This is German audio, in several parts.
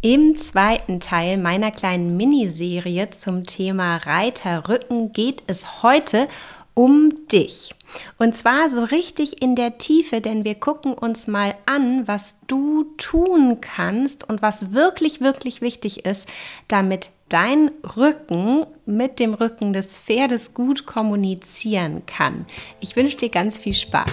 Im zweiten Teil meiner kleinen Miniserie zum Thema Reiterrücken geht es heute um dich. Und zwar so richtig in der Tiefe, denn wir gucken uns mal an, was du tun kannst und was wirklich, wirklich wichtig ist, damit dein Rücken mit dem Rücken des Pferdes gut kommunizieren kann. Ich wünsche dir ganz viel Spaß.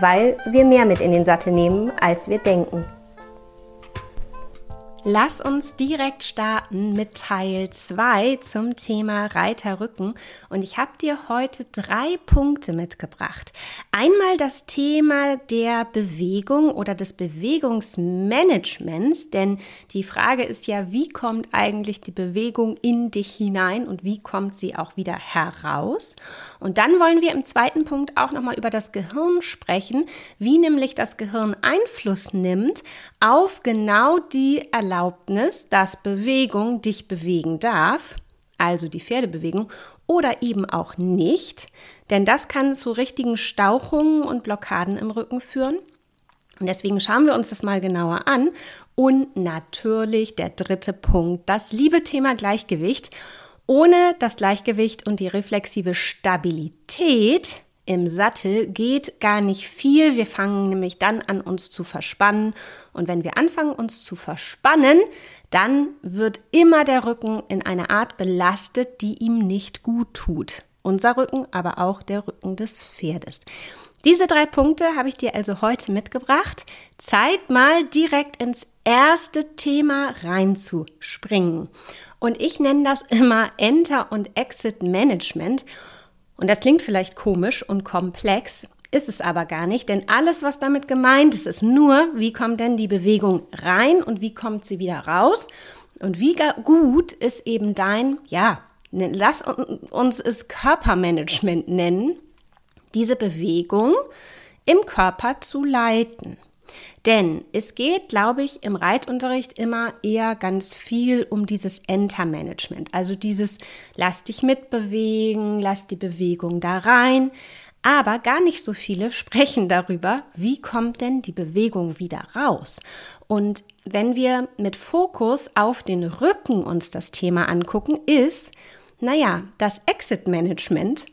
weil wir mehr mit in den Sattel nehmen, als wir denken. Lass uns direkt starten mit Teil 2 zum Thema Reiterrücken. Und ich habe dir heute drei Punkte mitgebracht. Einmal das Thema der Bewegung oder des Bewegungsmanagements, denn die Frage ist ja, wie kommt eigentlich die Bewegung in dich hinein und wie kommt sie auch wieder heraus? Und dann wollen wir im zweiten Punkt auch nochmal über das Gehirn sprechen, wie nämlich das Gehirn Einfluss nimmt auf genau die Erlaubnis, dass Bewegung dich bewegen darf, also die Pferdebewegung, oder eben auch nicht, denn das kann zu richtigen Stauchungen und Blockaden im Rücken führen. Und deswegen schauen wir uns das mal genauer an. Und natürlich der dritte Punkt, das liebe Thema Gleichgewicht. Ohne das Gleichgewicht und die reflexive Stabilität im Sattel geht gar nicht viel. Wir fangen nämlich dann an, uns zu verspannen. Und wenn wir anfangen, uns zu verspannen, dann wird immer der Rücken in einer Art belastet, die ihm nicht gut tut. Unser Rücken, aber auch der Rücken des Pferdes. Diese drei Punkte habe ich dir also heute mitgebracht. Zeit mal direkt ins erste Thema reinzuspringen. Und ich nenne das immer Enter- und Exit-Management. Und das klingt vielleicht komisch und komplex, ist es aber gar nicht, denn alles, was damit gemeint ist, ist nur, wie kommt denn die Bewegung rein und wie kommt sie wieder raus und wie gut ist eben dein, ja, lass uns es Körpermanagement nennen, diese Bewegung im Körper zu leiten. Denn es geht, glaube ich, im Reitunterricht immer eher ganz viel um dieses Enter-Management. Also dieses, lass dich mitbewegen, lass die Bewegung da rein. Aber gar nicht so viele sprechen darüber, wie kommt denn die Bewegung wieder raus. Und wenn wir mit Fokus auf den Rücken uns das Thema angucken, ist, naja, das Exit-Management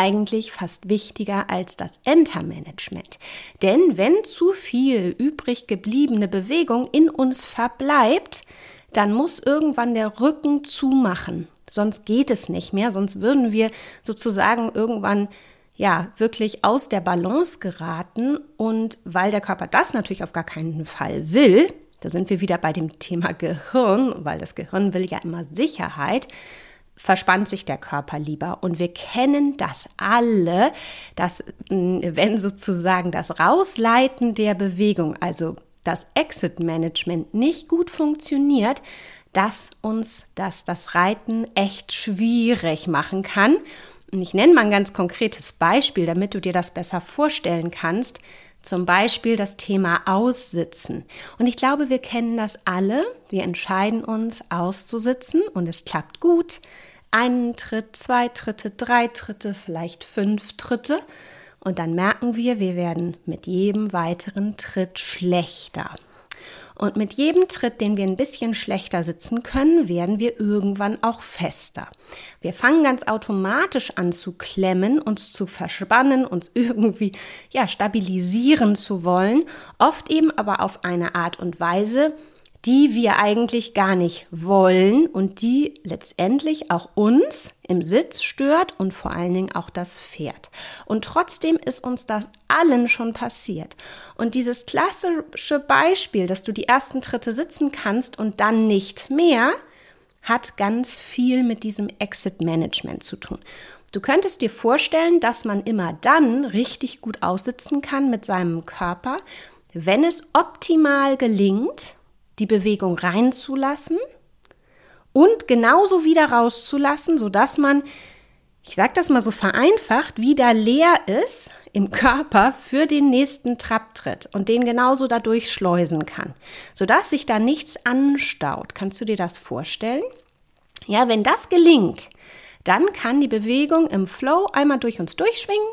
eigentlich fast wichtiger als das Enter-Management. Denn wenn zu viel übrig gebliebene Bewegung in uns verbleibt, dann muss irgendwann der Rücken zumachen. Sonst geht es nicht mehr, sonst würden wir sozusagen irgendwann ja wirklich aus der Balance geraten und weil der Körper das natürlich auf gar keinen Fall will, da sind wir wieder bei dem Thema Gehirn, weil das Gehirn will ja immer Sicherheit, verspannt sich der Körper lieber. Und wir kennen das alle, dass mm, wenn sozusagen das Rausleiten der Bewegung, also das Exit-Management nicht gut funktioniert, dass uns das, das Reiten echt schwierig machen kann. Und ich nenne mal ein ganz konkretes Beispiel, damit du dir das besser vorstellen kannst. Zum Beispiel das Thema Aussitzen. Und ich glaube, wir kennen das alle. Wir entscheiden uns auszusitzen und es klappt gut einen Tritt, zwei Tritte, drei Tritte, vielleicht fünf Tritte. Und dann merken wir, wir werden mit jedem weiteren Tritt schlechter. Und mit jedem Tritt, den wir ein bisschen schlechter sitzen können, werden wir irgendwann auch fester. Wir fangen ganz automatisch an zu klemmen, uns zu verspannen, uns irgendwie ja stabilisieren zu wollen, oft eben aber auf eine Art und Weise, die wir eigentlich gar nicht wollen und die letztendlich auch uns im Sitz stört und vor allen Dingen auch das Pferd. Und trotzdem ist uns das allen schon passiert. Und dieses klassische Beispiel, dass du die ersten Tritte sitzen kannst und dann nicht mehr, hat ganz viel mit diesem Exit-Management zu tun. Du könntest dir vorstellen, dass man immer dann richtig gut aussitzen kann mit seinem Körper, wenn es optimal gelingt, die Bewegung reinzulassen und genauso wieder rauszulassen, sodass man, ich sage das mal so vereinfacht, wieder leer ist im Körper für den nächsten Trapptritt und den genauso dadurch schleusen kann, sodass sich da nichts anstaut. Kannst du dir das vorstellen? Ja, wenn das gelingt, dann kann die Bewegung im Flow einmal durch uns durchschwingen,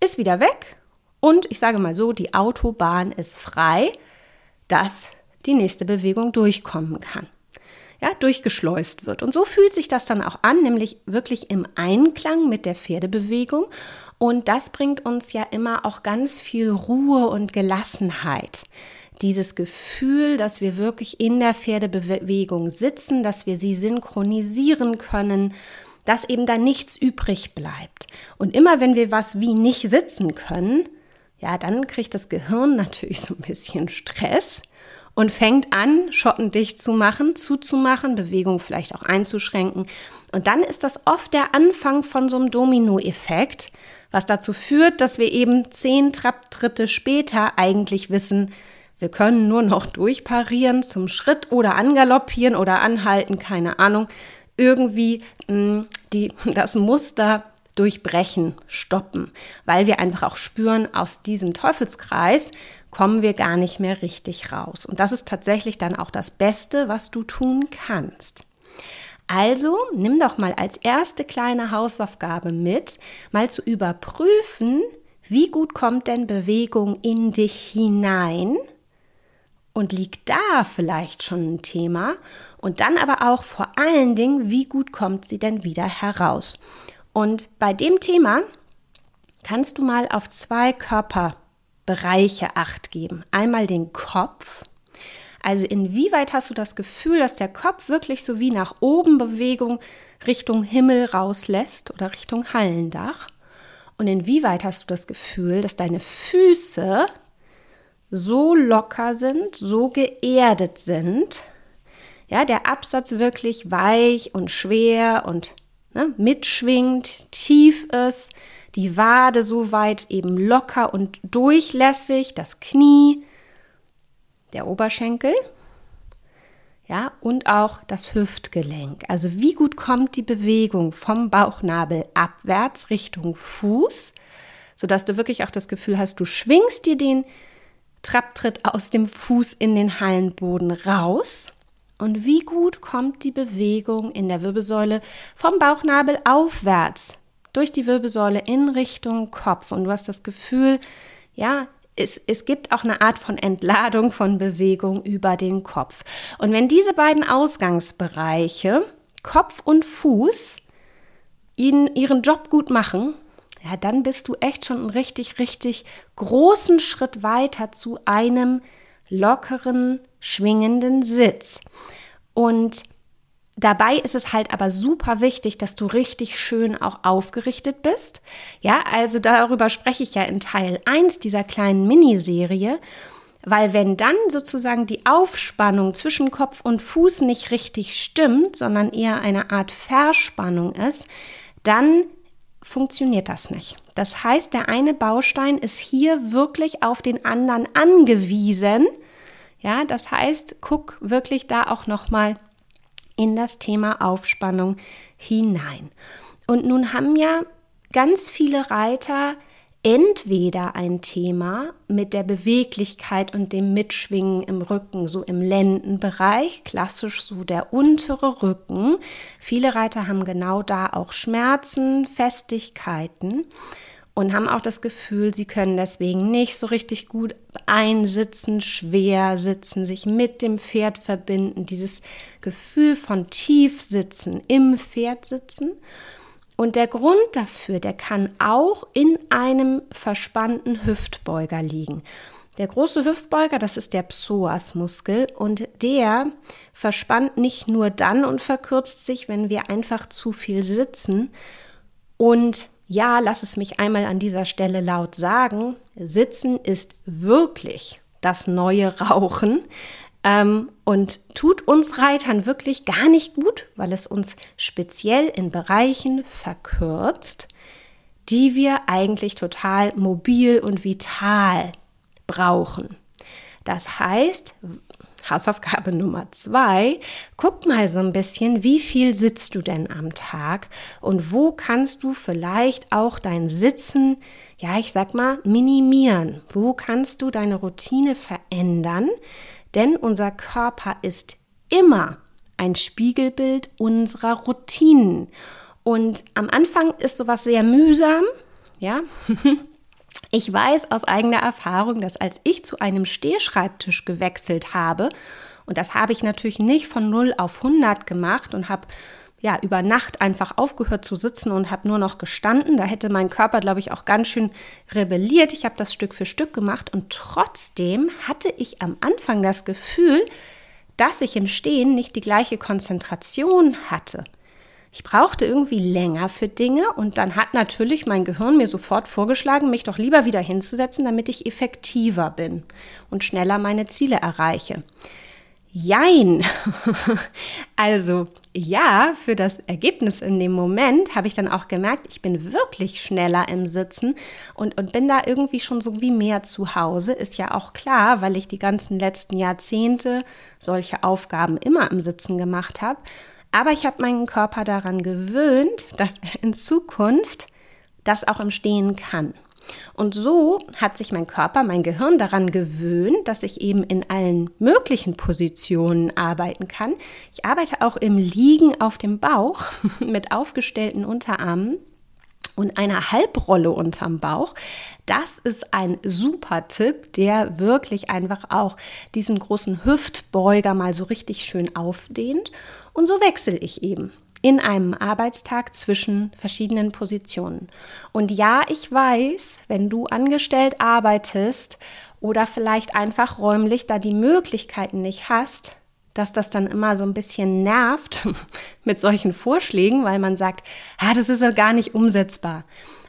ist wieder weg und ich sage mal so, die Autobahn ist frei, dass die nächste Bewegung durchkommen kann ja, durchgeschleust wird. Und so fühlt sich das dann auch an, nämlich wirklich im Einklang mit der Pferdebewegung. Und das bringt uns ja immer auch ganz viel Ruhe und Gelassenheit. Dieses Gefühl, dass wir wirklich in der Pferdebewegung sitzen, dass wir sie synchronisieren können, dass eben da nichts übrig bleibt. Und immer wenn wir was wie nicht sitzen können, ja, dann kriegt das Gehirn natürlich so ein bisschen Stress und fängt an, Schotten dicht zu machen, zuzumachen, Bewegung vielleicht auch einzuschränken. Und dann ist das oft der Anfang von so einem Dominoeffekt, was dazu führt, dass wir eben zehn Trapptritte später eigentlich wissen, wir können nur noch durchparieren zum Schritt oder angaloppieren oder anhalten, keine Ahnung. Irgendwie mh, hm, die, das Muster durchbrechen, stoppen, weil wir einfach auch spüren, aus diesem Teufelskreis kommen wir gar nicht mehr richtig raus. Und das ist tatsächlich dann auch das Beste, was du tun kannst. Also nimm doch mal als erste kleine Hausaufgabe mit, mal zu überprüfen, wie gut kommt denn Bewegung in dich hinein und liegt da vielleicht schon ein Thema und dann aber auch vor allen Dingen, wie gut kommt sie denn wieder heraus. Und bei dem Thema kannst du mal auf zwei Körperbereiche acht geben. Einmal den Kopf. Also inwieweit hast du das Gefühl, dass der Kopf wirklich so wie nach oben Bewegung Richtung Himmel rauslässt oder Richtung Hallendach? Und inwieweit hast du das Gefühl, dass deine Füße so locker sind, so geerdet sind, ja, der Absatz wirklich weich und schwer und ne, mitschwingt, tief ist, die Wade so weit eben locker und durchlässig, das Knie, der Oberschenkel, ja, und auch das Hüftgelenk. Also wie gut kommt die Bewegung vom Bauchnabel abwärts Richtung Fuß, sodass du wirklich auch das Gefühl hast, du schwingst dir den Trapptritt aus dem Fuß in den Hallenboden raus und wie gut kommt die Bewegung in der Wirbelsäule vom Bauchnabel aufwärts durch die Wirbelsäule in Richtung Kopf. Und du hast das Gefühl, ja, es, es gibt auch eine Art von Entladung von Bewegung über den Kopf. Und wenn diese beiden Ausgangsbereiche, Kopf und Fuß, ihnen ihren Job gut machen, ja, dann bist du echt schon einen richtig, richtig großen Schritt weiter zu einem lockeren, schwingenden Sitz. Und Dabei ist es halt aber super wichtig, dass du richtig schön auch aufgerichtet bist. Ja, also darüber spreche ich ja in Teil 1 dieser kleinen Miniserie. Weil wenn dann sozusagen die Aufspannung zwischen Kopf und Fuß nicht richtig stimmt, sondern eher eine Art Verspannung ist, dann funktioniert das nicht. Das heißt, der eine Baustein ist hier wirklich auf den anderen angewiesen ja, das heißt, guck wirklich da auch nochmal in das Thema Aufspannung hinein. Und nun haben ja ganz viele Reiter entweder ein Thema mit der Beweglichkeit und dem Mitschwingen im Rücken, so im Lendenbereich, klassisch so der untere Rücken. Viele Reiter haben genau da auch Schmerzen, Festigkeiten und haben auch das Gefühl, sie können deswegen nicht so richtig gut einsitzen, schwer sitzen, sich mit dem Pferd verbinden, dieses Gefühl von Tiefsitzen im Pferd sitzen. Und der Grund dafür, der kann auch in einem verspannten Hüftbeuger liegen. Der große Hüftbeuger, das ist der Psoasmuskel und der verspannt nicht nur dann und verkürzt sich, wenn wir einfach zu viel sitzen und ja, lass es mich einmal an dieser Stelle laut sagen, Sitzen ist wirklich das neue Rauchen ähm, und tut uns Reitern wirklich gar nicht gut, weil es uns speziell in Bereichen verkürzt, die wir eigentlich total mobil und vital brauchen. Das heißt, Hausaufgabe Nummer zwei, guck mal so ein bisschen, wie viel sitzt du denn am Tag und wo kannst du vielleicht auch dein Sitzen, ja, ich sag mal, minimieren? Wo kannst du deine Routine verändern? Denn unser Körper ist immer ein Spiegelbild unserer Routinen. Und am Anfang ist sowas sehr mühsam, ja. Ich weiß aus eigener Erfahrung, dass als ich zu einem Stehschreibtisch gewechselt habe, und das habe ich natürlich nicht von 0 auf 100 gemacht und habe ja über Nacht einfach aufgehört zu sitzen und habe nur noch gestanden. Da hätte mein Körper, glaube ich, auch ganz schön rebelliert. Ich habe das Stück für Stück gemacht und trotzdem hatte ich am Anfang das Gefühl, dass ich im Stehen nicht die gleiche Konzentration hatte. Ich brauchte irgendwie länger für Dinge und dann hat natürlich mein Gehirn mir sofort vorgeschlagen, mich doch lieber wieder hinzusetzen, damit ich effektiver bin und schneller meine Ziele erreiche. Jein. Also ja, für das Ergebnis in dem Moment habe ich dann auch gemerkt, ich bin wirklich schneller im Sitzen und, und bin da irgendwie schon so wie mehr zu Hause. Ist ja auch klar, weil ich die ganzen letzten Jahrzehnte solche Aufgaben immer im Sitzen gemacht habe. Aber ich habe meinen Körper daran gewöhnt, dass er in Zukunft das auch im Stehen kann. Und so hat sich mein Körper, mein Gehirn daran gewöhnt, dass ich eben in allen möglichen Positionen arbeiten kann. Ich arbeite auch im Liegen auf dem Bauch mit aufgestellten Unterarmen und einer Halbrolle unterm Bauch. Das ist ein super Tipp, der wirklich einfach auch diesen großen Hüftbeuger mal so richtig schön aufdehnt. Und so wechsle ich eben in einem Arbeitstag zwischen verschiedenen Positionen. Und ja, ich weiß, wenn du angestellt arbeitest oder vielleicht einfach räumlich da die Möglichkeiten nicht hast, dass das dann immer so ein bisschen nervt mit solchen Vorschlägen, weil man sagt, ah, das ist ja gar nicht umsetzbar.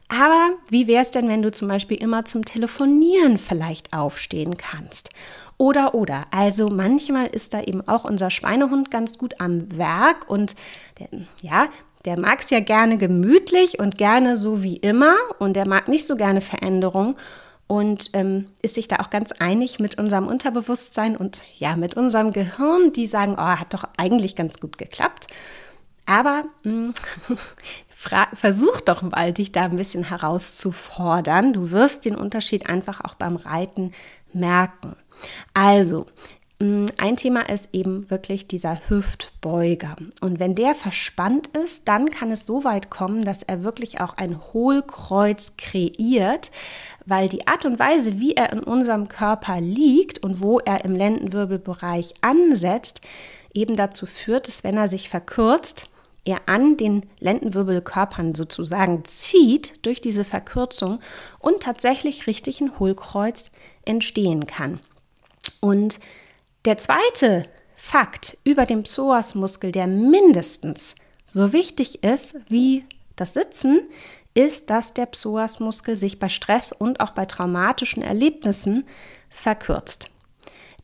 Aber wie wäre es denn, wenn du zum Beispiel immer zum Telefonieren vielleicht aufstehen kannst? Oder, oder. Also manchmal ist da eben auch unser Schweinehund ganz gut am Werk und der, ja, der mag es ja gerne gemütlich und gerne so wie immer und der mag nicht so gerne Veränderung und ähm, ist sich da auch ganz einig mit unserem Unterbewusstsein und ja, mit unserem Gehirn, die sagen, oh, hat doch eigentlich ganz gut geklappt. Aber mh, hm, versuch doch mal, dich da ein bisschen herauszufordern. Du wirst den Unterschied einfach auch beim Reiten merken. Also, mm, ein Thema ist eben wirklich dieser Hüftbeuger. Und wenn der verspannt ist, dann kann es so weit kommen, dass er wirklich auch ein Hohlkreuz kreiert, weil die Art und Weise, wie er in unserem Körper liegt und wo er im Lendenwirbelbereich ansetzt, eben dazu führt, dass wenn er sich verkürzt, er an den Lendenwirbelkörpern sozusagen zieht durch diese Verkürzung und tatsächlich richtig ein Hohlkreuz entstehen kann. Und der zweite Fakt über den Psoasmuskel, der mindestens so wichtig ist wie das Sitzen, ist, dass der Psoasmuskel sich bei Stress und auch bei traumatischen Erlebnissen verkürzt.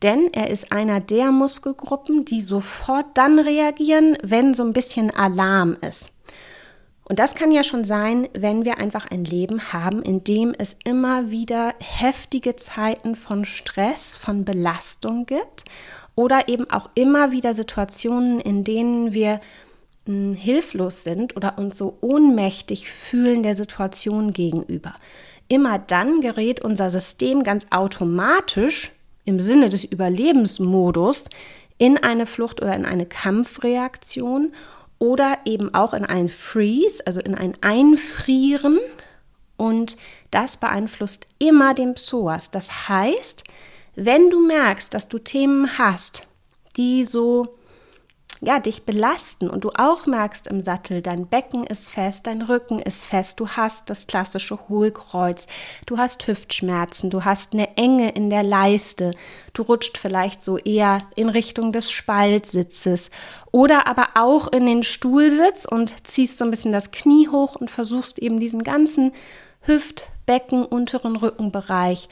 Denn er ist einer der Muskelgruppen, die sofort dann reagieren, wenn so ein bisschen Alarm ist. Und das kann ja schon sein, wenn wir einfach ein Leben haben, in dem es immer wieder heftige Zeiten von Stress, von Belastung gibt oder eben auch immer wieder Situationen, in denen wir hm, hilflos sind oder uns so ohnmächtig fühlen der Situation gegenüber. Immer dann gerät unser System ganz automatisch im Sinne des Überlebensmodus in eine Flucht oder in eine Kampfreaktion oder eben auch in ein Freeze, also in ein Einfrieren. Und das beeinflusst immer den Psoas. Das heißt, wenn du merkst, dass du Themen hast, die so ja, dich belasten und du auch merkst im Sattel, dein Becken ist fest, dein Rücken ist fest, du hast das klassische Hohlkreuz, du hast Hüftschmerzen, du hast eine Enge in der Leiste, du rutscht vielleicht so eher in Richtung des Spaltsitzes oder aber auch in den Stuhlsitz und ziehst so ein bisschen das Knie hoch und versuchst eben diesen ganzen Hüft-, Becken-, unteren Rückenbereich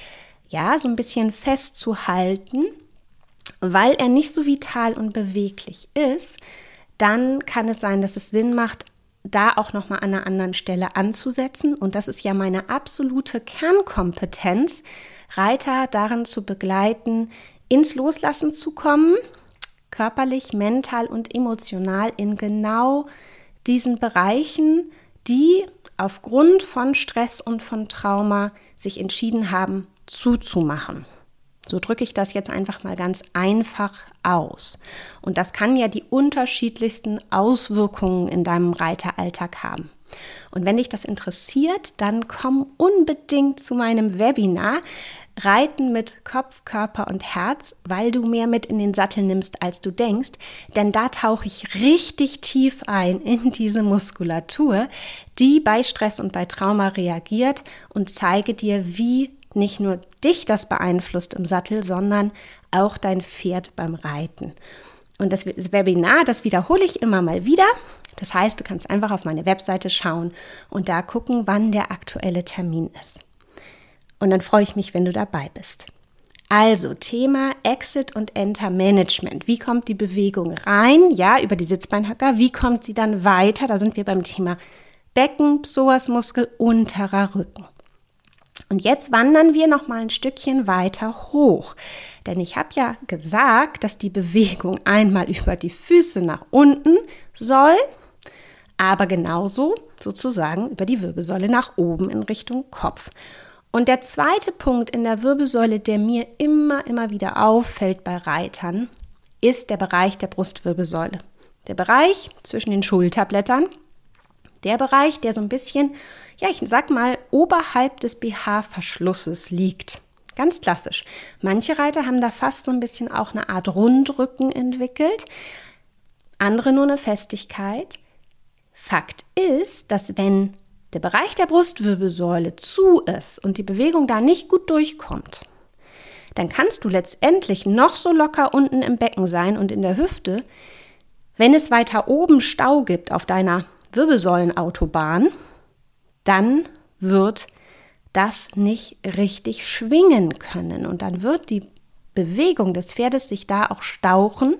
ja, so ein bisschen festzuhalten weil er nicht so vital und beweglich ist, dann kann es sein, dass es Sinn macht, da auch noch mal an einer anderen Stelle anzusetzen und das ist ja meine absolute Kernkompetenz, Reiter darin zu begleiten, ins Loslassen zu kommen, körperlich, mental und emotional in genau diesen Bereichen, die aufgrund von Stress und von Trauma sich entschieden haben zuzumachen. So drücke ich das jetzt einfach mal ganz einfach aus. Und das kann ja die unterschiedlichsten Auswirkungen in deinem Reiteralltag haben. Und wenn dich das interessiert, dann komm unbedingt zu meinem Webinar Reiten mit Kopf, Körper und Herz, weil du mehr mit in den Sattel nimmst, als du denkst. Denn da tauche ich richtig tief ein in diese Muskulatur, die bei Stress und bei Trauma reagiert und zeige dir, wie nicht nur dich das beeinflusst im Sattel, sondern auch dein Pferd beim Reiten. Und das Webinar, das wiederhole ich immer mal wieder. Das heißt, du kannst einfach auf meine Webseite schauen und da gucken, wann der aktuelle Termin ist. Und dann freue ich mich, wenn du dabei bist. Also Thema Exit und Enter Management. Wie kommt die Bewegung rein? Ja, über die Sitzbeinhöcker. Wie kommt sie dann weiter? Da sind wir beim Thema Becken, Psoasmuskel, unterer Rücken. Und jetzt wandern wir noch mal ein Stückchen weiter hoch. Denn ich habe ja gesagt, dass die Bewegung einmal über die Füße nach unten soll, aber genauso sozusagen über die Wirbelsäule nach oben in Richtung Kopf. Und der zweite Punkt in der Wirbelsäule, der mir immer, immer wieder auffällt bei Reitern, ist der Bereich der Brustwirbelsäule. Der Bereich zwischen den Schulterblättern der Bereich, der so ein bisschen, ja, ich sag mal, oberhalb des BH-Verschlusses liegt. Ganz klassisch. Manche Reiter haben da fast so ein bisschen auch eine Art Rundrücken entwickelt, andere nur eine Festigkeit. Fakt ist, dass wenn der Bereich der Brustwirbelsäule zu ist und die Bewegung da nicht gut durchkommt, dann kannst du letztendlich noch so locker unten im Becken sein und in der Hüfte. Wenn es weiter oben Stau gibt auf deiner Wirbelsäulenautobahn, dann wird das nicht richtig schwingen können und dann wird die Bewegung des Pferdes sich da auch stauchen.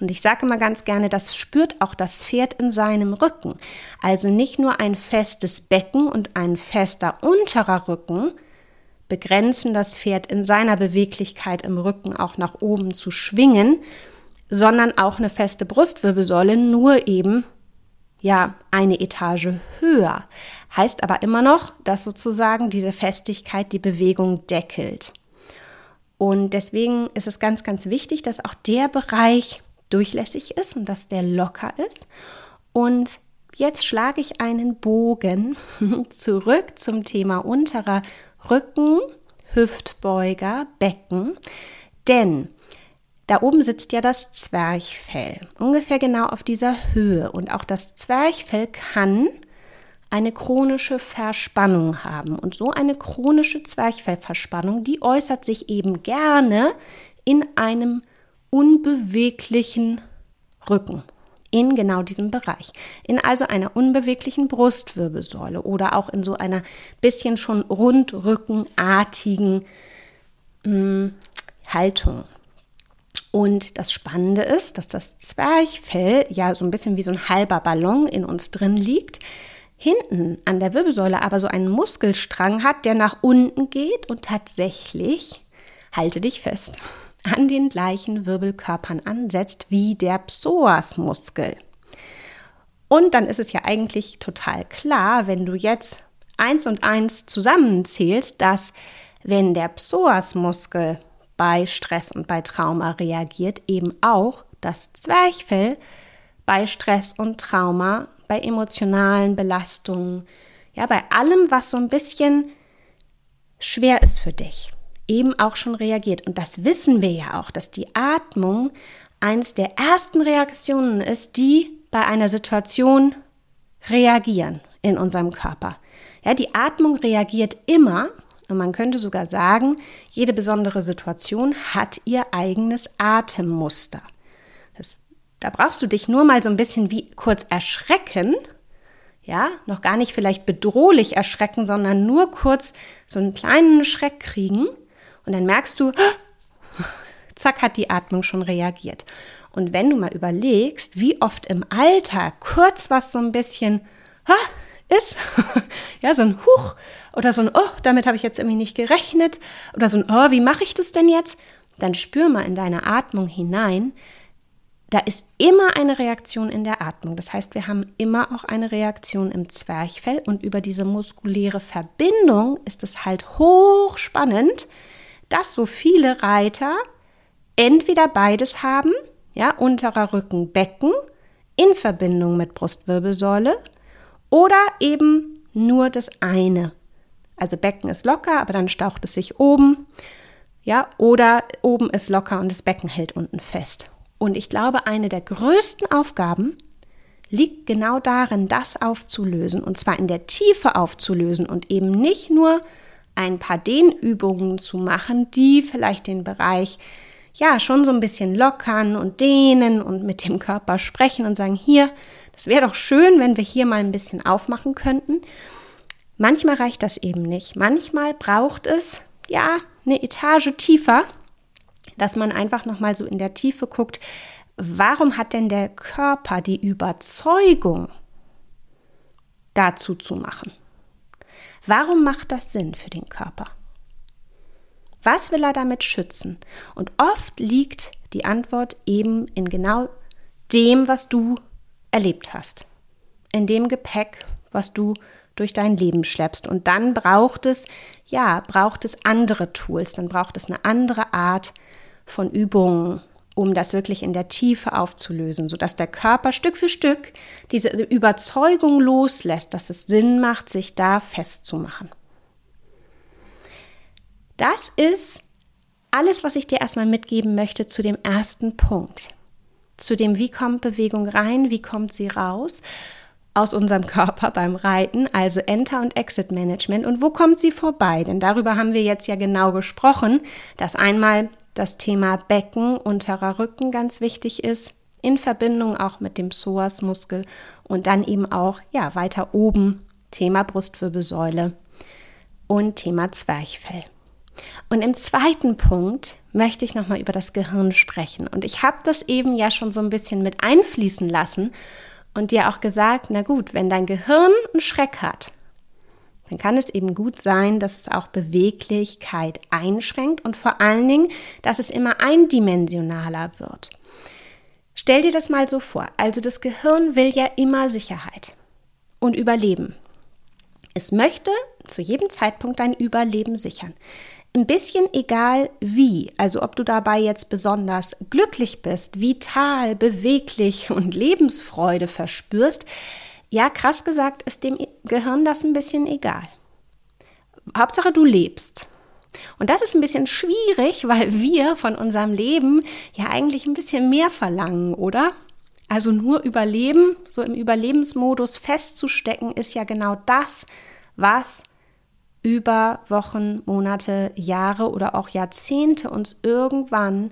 Und ich sage immer ganz gerne, das spürt auch das Pferd in seinem Rücken. Also nicht nur ein festes Becken und ein fester unterer Rücken begrenzen das Pferd in seiner Beweglichkeit im Rücken auch nach oben zu schwingen, sondern auch eine feste Brustwirbelsäule, nur eben ja eine Etage höher. Heißt aber immer noch, dass sozusagen diese Festigkeit die Bewegung deckelt. Und deswegen ist es ganz, ganz wichtig, dass auch der Bereich durchlässig ist und dass der locker ist. Und jetzt schlage ich einen Bogen zurück zum Thema unterer Rücken, Hüftbeuger, Becken. Denn da oben sitzt ja das Zwerchfell, ungefähr genau auf dieser Höhe. Und auch das Zwerchfell kann eine chronische Verspannung haben. Und so eine chronische Zwerchfellverspannung, die äußert sich eben gerne in einem unbeweglichen Rücken. In genau diesem Bereich. In also einer unbeweglichen Brustwirbelsäule oder auch in so einer bisschen schon rundrückenartigen mh, hm, Haltung. Und das Spannende ist, dass das Zwerchfell ja so ein bisschen wie so ein halber Ballon in uns drin liegt, hinten an der Wirbelsäule aber so einen Muskelstrang hat, der nach unten geht und tatsächlich, halte dich fest, an den gleichen Wirbelkörpern ansetzt wie der Psoasmuskel. Und dann ist es ja eigentlich total klar, wenn du jetzt eins und eins zusammenzählst, dass wenn der Psoasmuskel bei Stress und bei Trauma reagiert, eben auch das Zwerchfell bei Stress und Trauma, bei emotionalen Belastungen, ja, bei allem, was so ein bisschen schwer ist für dich, eben auch schon reagiert. Und das wissen wir ja auch, dass die Atmung eines der ersten Reaktionen ist, die bei einer Situation reagieren in unserem Körper. Ja, die Atmung reagiert immer und man könnte sogar sagen, jede besondere Situation hat ihr eigenes Atemmuster. Das, da brauchst du dich nur mal so ein bisschen wie kurz erschrecken, ja, noch gar nicht vielleicht bedrohlich erschrecken, sondern nur kurz so einen kleinen Schreck kriegen und dann merkst du, zack, hat die Atmung schon reagiert. Und wenn du mal überlegst, wie oft im Alltag kurz was so ein bisschen ist, ja, so ein Huch oder so ein, oh, damit habe ich jetzt irgendwie nicht gerechnet oder so ein, oh, wie mache ich das denn jetzt? dann spür mal in deine Atmung hinein. Da ist immer eine Reaktion in der Atmung. Das heißt, wir haben immer auch eine Reaktion im Zwerchfell und über diese muskuläre Verbindung ist es halt hochspannend, dass so viele Reiter entweder beides haben, ja, unterer Rücken, Becken in Verbindung mit Brustwirbelsäule oder eben nur das eine. Also Becken ist locker, aber dann staucht es sich oben. Ja, oder oben ist locker und das Becken hält unten fest. Und ich glaube, eine der größten Aufgaben liegt genau darin, das aufzulösen und zwar in der Tiefe aufzulösen und eben nicht nur ein paar Dehnübungen zu machen, die vielleicht den Bereich ja schon so ein bisschen lockern und dehnen und mit dem Körper sprechen und sagen, hier, das wäre doch schön, wenn wir hier mal ein bisschen aufmachen könnten. Manchmal reicht das eben nicht. Manchmal braucht es ja eine Etage tiefer, dass man einfach noch mal so in der Tiefe guckt, warum hat denn der Körper die Überzeugung dazu zu machen? Warum macht das Sinn für den Körper? Was will er damit schützen? Und oft liegt die Antwort eben in genau dem, was du erlebt hast. In dem Gepäck, was du durch dein Leben schleppst. Und dann braucht es, ja, braucht es andere Tools, dann braucht es eine andere Art von Übungen, um das wirklich in der Tiefe aufzulösen, sodass der Körper Stück für Stück diese Überzeugung loslässt, dass es Sinn macht, sich da festzumachen. Das ist alles, was ich dir erstmal mitgeben möchte zu dem ersten Punkt. Zu dem, wie kommt Bewegung rein, wie kommt sie raus aus unserem Körper beim Reiten, also Enter- und Exit-Management und wo kommt sie vorbei? Denn darüber haben wir jetzt ja genau gesprochen, dass einmal das Thema Becken, unterer Rücken ganz wichtig ist, in Verbindung auch mit dem Psoasmuskel und dann eben auch ja weiter oben Thema Brustwirbelsäule und Thema Zwerchfell. Und im zweiten Punkt möchte ich nochmal über das Gehirn sprechen. Und ich habe das eben ja schon so ein bisschen mit einfließen lassen und dir auch gesagt, na gut, wenn dein Gehirn einen Schreck hat, dann kann es eben gut sein, dass es auch Beweglichkeit einschränkt und vor allen Dingen, dass es immer eindimensionaler wird. Stell dir das mal so vor. Also das Gehirn will ja immer Sicherheit und Überleben. Es möchte zu jedem Zeitpunkt dein Überleben sichern ein bisschen egal wie, also ob du dabei jetzt besonders glücklich bist, vital, beweglich und Lebensfreude verspürst, ja, krass gesagt, ist dem Gehirn das ein bisschen egal. Hauptsache, du lebst. Und das ist ein bisschen schwierig, weil wir von unserem Leben ja eigentlich ein bisschen mehr verlangen, oder? Also nur Überleben, so im Überlebensmodus festzustecken, ist ja genau das, was über Wochen, Monate, Jahre oder auch Jahrzehnte uns irgendwann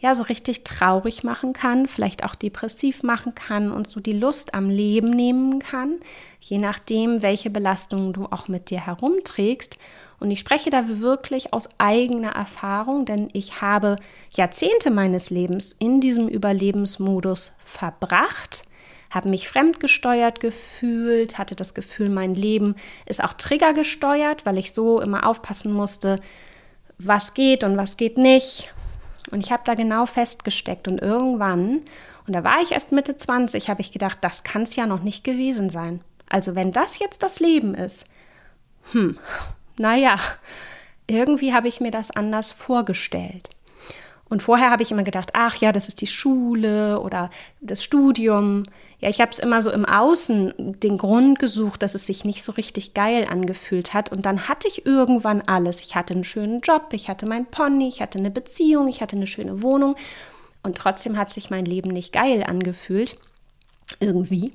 ja so richtig traurig machen kann, vielleicht auch depressiv machen kann und so die Lust am Leben nehmen kann, je nachdem, welche Belastungen du auch mit dir herumträgst. Und ich spreche da wirklich aus eigener Erfahrung, denn ich habe Jahrzehnte meines Lebens in diesem Überlebensmodus verbracht habe mich fremdgesteuert gefühlt, hatte das Gefühl, mein Leben ist auch triggergesteuert, weil ich so immer aufpassen musste, was geht und was geht nicht. Und ich habe da genau festgesteckt und irgendwann, und da war ich erst Mitte 20, habe ich gedacht, das kann es ja noch nicht gewesen sein. Also wenn das jetzt das Leben ist, hm, naja, irgendwie habe ich mir das anders vorgestellt. Und vorher habe ich immer gedacht, ach ja, das ist die Schule oder das Studium. Ja, ich habe es immer so im Außen den Grund gesucht, dass es sich nicht so richtig geil angefühlt hat. Und dann hatte ich irgendwann alles. Ich hatte einen schönen Job, ich hatte mein Pony, ich hatte eine Beziehung, ich hatte eine schöne Wohnung. Und trotzdem hat sich mein Leben nicht geil angefühlt. Irgendwie.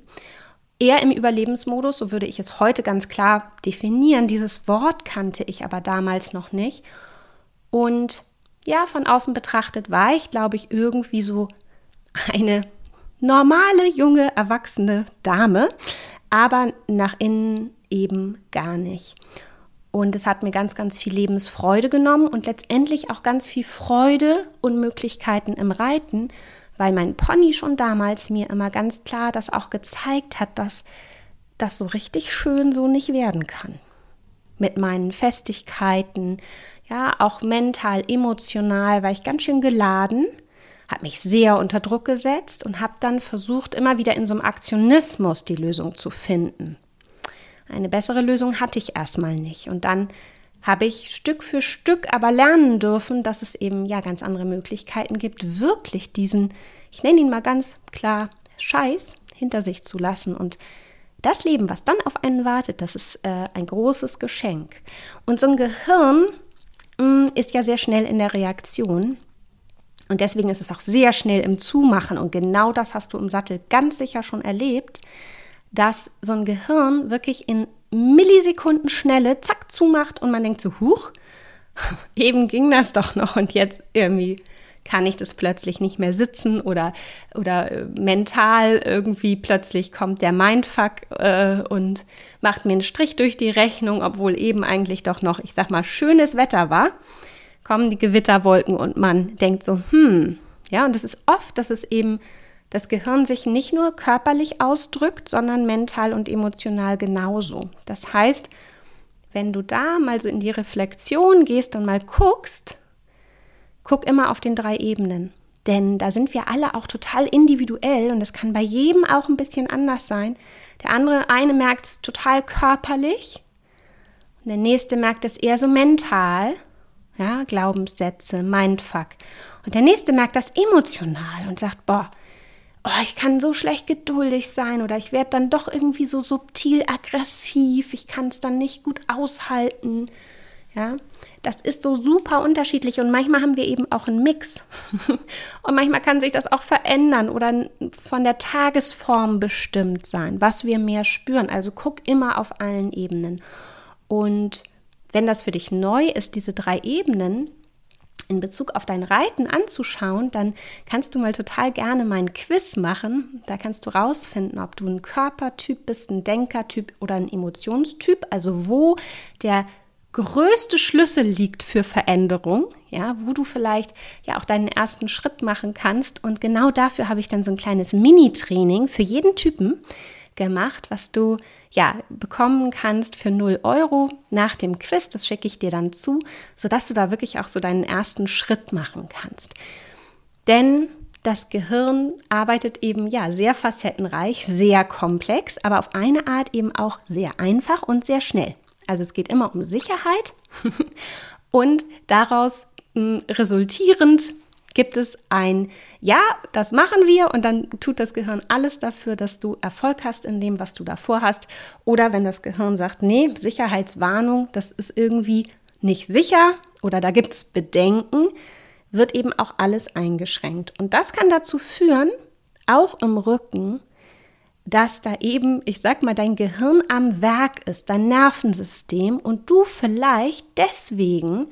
Eher im Überlebensmodus, so würde ich es heute ganz klar definieren. Dieses Wort kannte ich aber damals noch nicht. Und ja, von außen betrachtet war ich, glaube ich, irgendwie so eine normale, junge, erwachsene Dame, aber nach innen eben gar nicht. Und es hat mir ganz, ganz viel Lebensfreude genommen und letztendlich auch ganz viel Freude und Möglichkeiten im Reiten, weil mein Pony schon damals mir immer ganz klar das auch gezeigt hat, dass das so richtig schön so nicht werden kann. Mit meinen Festigkeiten, ja, auch mental, emotional war ich ganz schön geladen, habe mich sehr unter Druck gesetzt und habe dann versucht, immer wieder in so einem Aktionismus die Lösung zu finden. Eine bessere Lösung hatte ich erstmal nicht. Und dann habe ich Stück für Stück aber lernen dürfen, dass es eben ja ganz andere Möglichkeiten gibt, wirklich diesen, ich nenne ihn mal ganz klar, Scheiß hinter sich zu lassen und das Leben, was dann auf einen wartet, das ist äh, ein großes Geschenk. Und so ein Gehirn mh, mm, ist ja sehr schnell in der Reaktion. Und deswegen ist es auch sehr schnell im Zumachen. Und genau das hast du im Sattel ganz sicher schon erlebt, dass so ein Gehirn wirklich in Millisekunden Schnelle zack zumacht und man denkt so, huch, eben ging das doch noch und jetzt irgendwie kann ich das plötzlich nicht mehr sitzen oder, oder äh, mental irgendwie plötzlich kommt der Mindfuck äh, und macht mir einen Strich durch die Rechnung, obwohl eben eigentlich doch noch, ich sag mal, schönes Wetter war, kommen die Gewitterwolken und man denkt so, hm, ja, und es ist oft, dass es eben das Gehirn sich nicht nur körperlich ausdrückt, sondern mental und emotional genauso. Das heißt, wenn du da mal so in die Reflexion gehst und mal guckst, guck immer auf den drei Ebenen. Denn da sind wir alle auch total individuell und es kann bei jedem auch ein bisschen anders sein. Der andere, eine merkt es total körperlich und der nächste merkt es eher so mental. Ja, Glaubenssätze, Mindfuck. Und der nächste merkt das emotional und sagt, boah, oh, ich kann so schlecht geduldig sein oder ich werde dann doch irgendwie so subtil aggressiv, ich kann es dann nicht gut aushalten. Ja, das ist so super unterschiedlich und manchmal haben wir eben auch einen Mix. und manchmal kann sich das auch verändern oder von der Tagesform bestimmt sein, was wir mehr spüren. Also guck immer auf allen Ebenen. Und wenn das für dich neu ist, diese drei Ebenen, in Bezug auf dein Reiten anzuschauen, dann kannst du mal total gerne meinen Quiz machen. Da kannst du rausfinden, ob du ein Körpertyp bist, ein Denkertyp oder ein Emotionstyp, also wo der größte Schlüssel liegt für Veränderung, ja, wo du vielleicht ja auch deinen ersten Schritt machen kannst. Und genau dafür habe ich dann so ein kleines Mini-Training für jeden Typen gemacht, was du ja bekommen kannst für 0 Euro nach dem Quiz. Das schicke ich dir dann zu, sodass du da wirklich auch so deinen ersten Schritt machen kannst. Denn das Gehirn arbeitet eben ja sehr facettenreich, sehr komplex, aber auf eine Art eben auch sehr einfach und sehr schnell. Also es geht immer um Sicherheit und daraus hm, resultierend gibt es ein Ja, das machen wir und dann tut das Gehirn alles dafür, dass du Erfolg hast in dem, was du davor hast. Oder wenn das Gehirn sagt, nee, Sicherheitswarnung, das ist irgendwie nicht sicher oder da gibt es Bedenken, wird eben auch alles eingeschränkt. Und das kann dazu führen, auch im Rücken, dass da eben, ich sag mal, dein Gehirn am Werk ist, dein Nervensystem und du vielleicht deswegen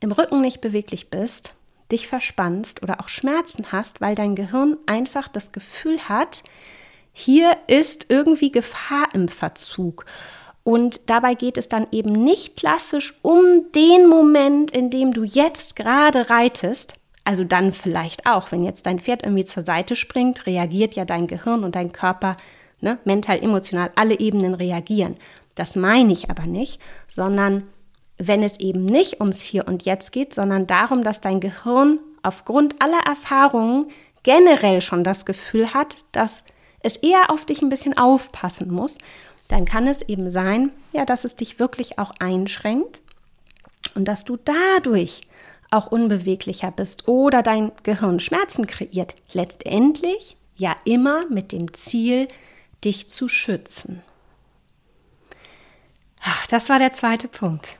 im Rücken nicht beweglich bist, dich verspannst oder auch Schmerzen hast, weil dein Gehirn einfach das Gefühl hat, hier ist irgendwie Gefahr im Verzug. Und dabei geht es dann eben nicht klassisch um den Moment, in dem du jetzt gerade reitest, also dann vielleicht auch, wenn jetzt dein Pferd irgendwie zur Seite springt, reagiert ja dein Gehirn und dein Körper, ne, mental, emotional, alle Ebenen reagieren. Das meine ich aber nicht, sondern wenn es eben nicht ums Hier und Jetzt geht, sondern darum, dass dein Gehirn aufgrund aller Erfahrungen generell schon das Gefühl hat, dass es eher auf dich ein bisschen aufpassen muss, dann kann es eben sein, ja, dass es dich wirklich auch einschränkt und dass du dadurch auch unbeweglicher bist oder dein Gehirn Schmerzen kreiert. Letztendlich ja immer mit dem Ziel, dich zu schützen. Das war der zweite Punkt.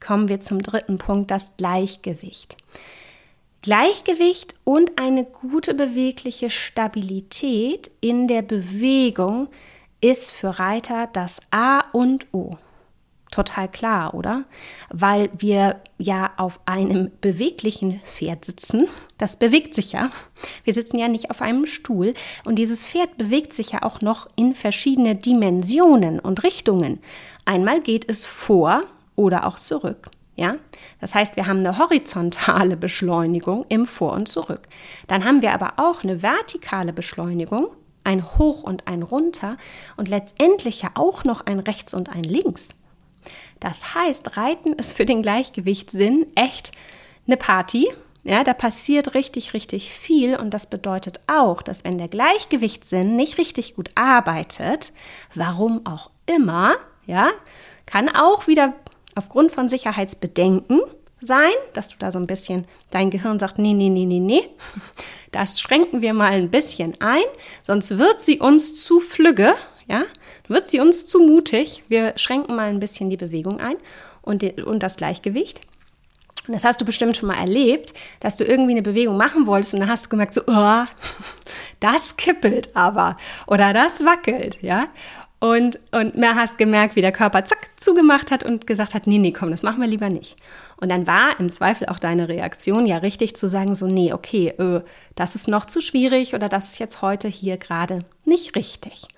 Kommen wir zum dritten Punkt, das Gleichgewicht. Gleichgewicht und eine gute bewegliche Stabilität in der Bewegung ist für Reiter das A und O total klar, oder? Weil wir ja auf einem beweglichen Pferd sitzen. Das bewegt sich ja. Wir sitzen ja nicht auf einem Stuhl. Und dieses Pferd bewegt sich ja auch noch in verschiedene Dimensionen und Richtungen. Einmal geht es vor oder auch zurück. Ja, das heißt, wir haben eine horizontale Beschleunigung im Vor und Zurück. Dann haben wir aber auch eine vertikale Beschleunigung, ein Hoch und ein Runter und letztendlich ja auch noch ein Rechts und ein Links. Das heißt, Reiten ist für den Gleichgewichtssinn echt eine Party. Ja, da passiert richtig, richtig viel und das bedeutet auch, dass wenn der Gleichgewichtssinn nicht richtig gut arbeitet, warum auch immer, ja, kann auch wieder aufgrund von Sicherheitsbedenken sein, dass du da so ein bisschen, dein Gehirn sagt, nee, nee, nee, nee, nee, das schränken wir mal ein bisschen ein, sonst wird sie uns zu flügge, ja, wird sie uns zu mutig. Wir schränken mal ein bisschen die Bewegung ein und, die, und das Gleichgewicht. Und das hast du bestimmt schon mal erlebt, dass du irgendwie eine Bewegung machen wolltest und dann hast du gemerkt, so, oh, das kippelt aber oder das wackelt, ja. Und, und mehr hast gemerkt, wie der Körper zack zugemacht hat und gesagt hat, nee, nee, komm, das machen wir lieber nicht. Und dann war im Zweifel auch deine Reaktion ja richtig zu sagen, so, nee, okay, äh, das ist noch zu schwierig oder das ist jetzt heute hier gerade nicht richtig.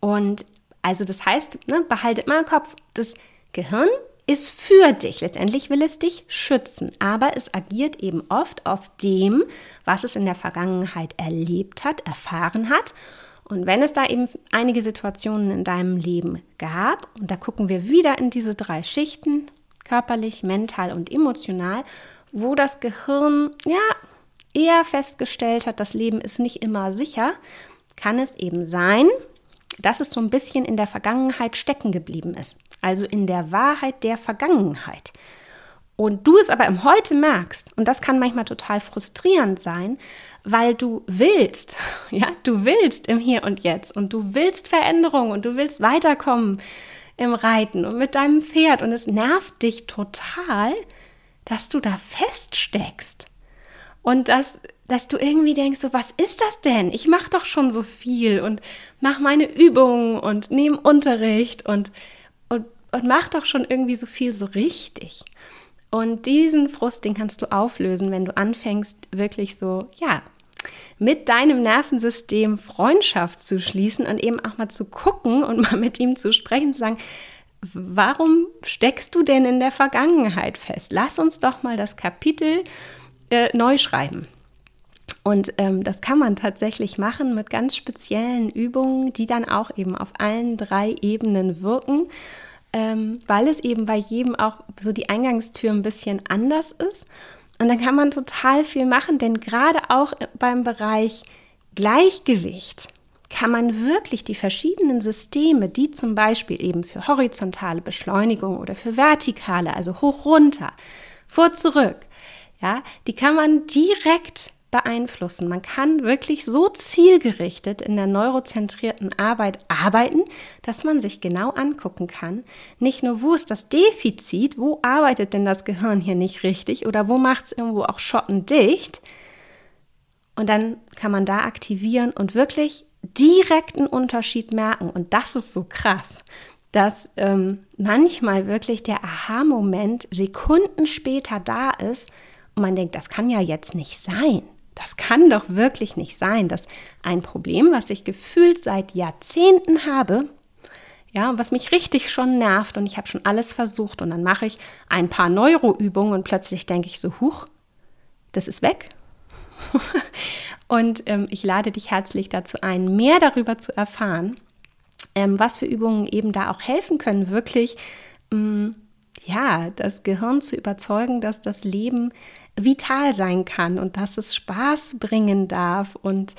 Und also das heißt, ne, behaltet mal im Kopf, das Gehirn ist für dich. Letztendlich will es dich schützen, aber es agiert eben oft aus dem, was es in der Vergangenheit erlebt hat, erfahren hat. Und wenn es da eben einige Situationen in deinem Leben gab, und da gucken wir wieder in diese drei Schichten, körperlich, mental und emotional, wo das Gehirn ja eher festgestellt hat, das Leben ist nicht immer sicher, kann es eben sein, dass es so ein bisschen in der Vergangenheit stecken geblieben ist. Also in der Wahrheit der Vergangenheit. Und du es aber im Heute merkst, und das kann manchmal total frustrierend sein, weil du willst, ja, du willst im Hier und Jetzt und du willst Veränderung und du willst weiterkommen im Reiten und mit deinem Pferd und es nervt dich total, dass du da feststeckst. Und dass dass du irgendwie denkst, so was ist das denn? Ich mache doch schon so viel und mache meine Übungen und nehme Unterricht und, und, und mach doch schon irgendwie so viel so richtig. Und diesen Frust, den kannst du auflösen, wenn du anfängst, wirklich so, ja, mit deinem Nervensystem Freundschaft zu schließen und eben auch mal zu gucken und mal mit ihm zu sprechen, zu sagen, warum steckst du denn in der Vergangenheit fest? Lass uns doch mal das Kapitel äh, neu schreiben. Und ähm, das kann man tatsächlich machen mit ganz speziellen Übungen, die dann auch eben auf allen drei Ebenen wirken, ähm, weil es eben bei jedem auch so die Eingangstür ein bisschen anders ist. Und dann kann man total viel machen, denn gerade auch beim Bereich Gleichgewicht kann man wirklich die verschiedenen Systeme, die zum Beispiel eben für horizontale Beschleunigung oder für vertikale, also hoch runter, vor zurück, ja, die kann man direkt beeinflussen. Man kann wirklich so zielgerichtet in der neurozentrierten Arbeit arbeiten, dass man sich genau angucken kann, nicht nur, wo ist das Defizit, wo arbeitet denn das Gehirn hier nicht richtig oder wo macht es irgendwo auch schottendicht. Und dann kann man da aktivieren und wirklich direkten Unterschied merken. Und das ist so krass, dass ähm, manchmal wirklich der Aha-Moment Sekunden später da ist und man denkt, das kann ja jetzt nicht sein. Das kann doch wirklich nicht sein, dass ein Problem, was ich gefühlt seit Jahrzehnten habe, ja, was mich richtig schon nervt und ich habe schon alles versucht und dann mache ich ein paar Neuroübungen und plötzlich denke ich so, huch, das ist weg. und ähm, ich lade dich herzlich dazu ein, mehr darüber zu erfahren, ähm, was für Übungen eben da auch helfen können, wirklich ähm, ja, das Gehirn zu überzeugen, dass das Leben vital sein kann und dass es Spaß bringen darf und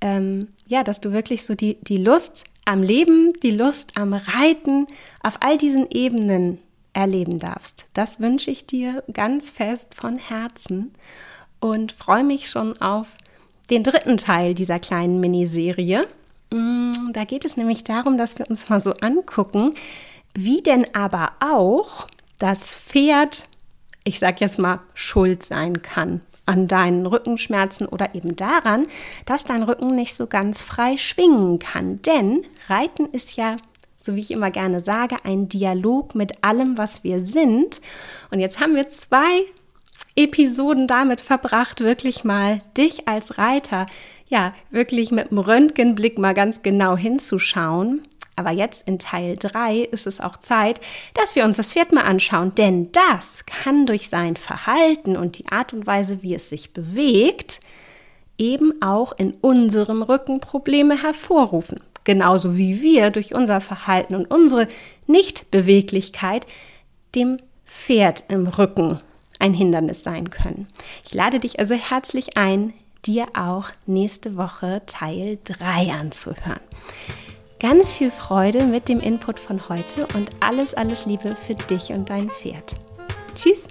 ähm, ja, dass du wirklich so die, die Lust am Leben, die Lust am Reiten auf all diesen Ebenen erleben darfst. Das wünsche ich dir ganz fest von Herzen und freue mich schon auf den dritten Teil dieser kleinen Miniserie. Mm, da geht es nämlich darum, dass wir uns mal so angucken, wie denn aber auch das Pferd ich sag jetzt mal, schuld sein kann an deinen Rückenschmerzen oder eben daran, dass dein Rücken nicht so ganz frei schwingen kann. Denn Reiten ist ja, so wie ich immer gerne sage, ein Dialog mit allem, was wir sind. Und jetzt haben wir zwei Episoden damit verbracht, wirklich mal dich als Reiter, ja, wirklich mit dem Röntgenblick mal ganz genau hinzuschauen aber jetzt in Teil 3 ist es auch Zeit, dass wir uns das Pferd mal anschauen, denn das kann durch sein Verhalten und die Art und Weise, wie es sich bewegt, eben auch in unserem Rücken Probleme hervorrufen. genauso wie wir durch unser Verhalten und unsere Nichtbeweglichkeit dem Pferd im Rücken ein Hindernis sein können. Ich lade dich also herzlich ein, dir auch nächste Woche Teil 3 anzuhören. Ganz viel Freude mit dem Input von heute und alles, alles Liebe für dich und dein Pferd. Tschüss!